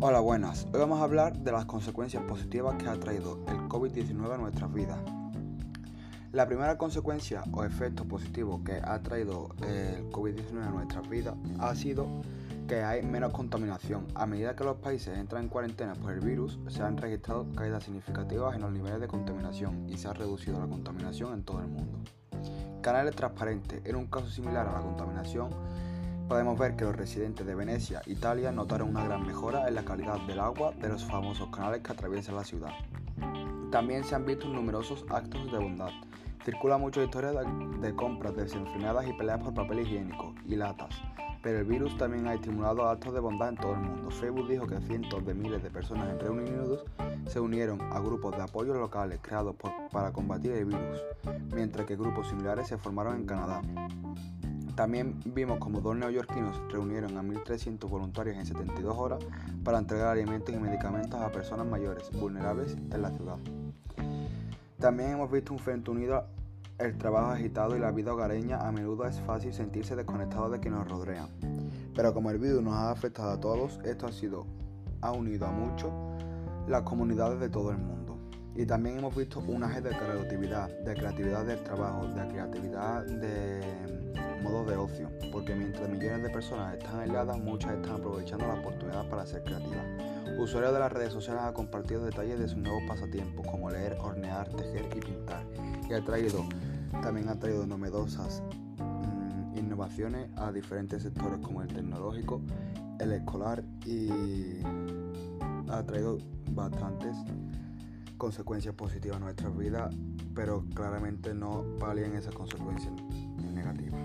Hola, buenas. Hoy vamos a hablar de las consecuencias positivas que ha traído el COVID-19 a nuestras vidas. La primera consecuencia o efecto positivo que ha traído el COVID-19 a nuestras vidas ha sido que hay menos contaminación. A medida que los países entran en cuarentena por el virus, se han registrado caídas significativas en los niveles de contaminación y se ha reducido la contaminación en todo el mundo. Canales transparentes. En un caso similar a la contaminación, podemos ver que los residentes de Venecia, Italia, notaron una gran mejora en la calidad del agua de los famosos canales que atraviesan la ciudad. También se han visto numerosos actos de bondad. Circula mucha historia de, compras desenfrenadas y peleas por papel higiénico y latas. Pero el virus también ha estimulado actos de bondad en todo el mundo. Facebook dijo que cientos de miles de personas en Reino Unido se unieron a grupos de apoyo locales creados para combatir el virus, mientras que grupos similares se formaron en Canadá. También vimos como dos neoyorquinos reunieron a 1.300 voluntarios en 72 horas para entregar alimentos y medicamentos a personas mayores vulnerables en la ciudad. También hemos visto un frente unido el trabajo agitado y la vida hogareña a menudo es fácil sentirse desconectado de quienes nos rodean. Pero como el virus nos ha afectado a todos, esto ha sido ha unido a muchos las comunidades de todo el mundo. Y también hemos visto un eje de creatividad, de creatividad del trabajo, de creatividad de mientras millones de personas están aisladas, muchas están aprovechando la oportunidad para ser creativas. Usuarios de las redes sociales han compartido detalles de sus nuevos pasatiempos, como leer, hornear, tejer y pintar, y ha traído, también ha traído novedosas mm, innovaciones a diferentes sectores como el tecnológico, el escolar y ha traído bastantes consecuencias positivas a nuestras vidas, pero claramente no palian esas consecuencias negativas.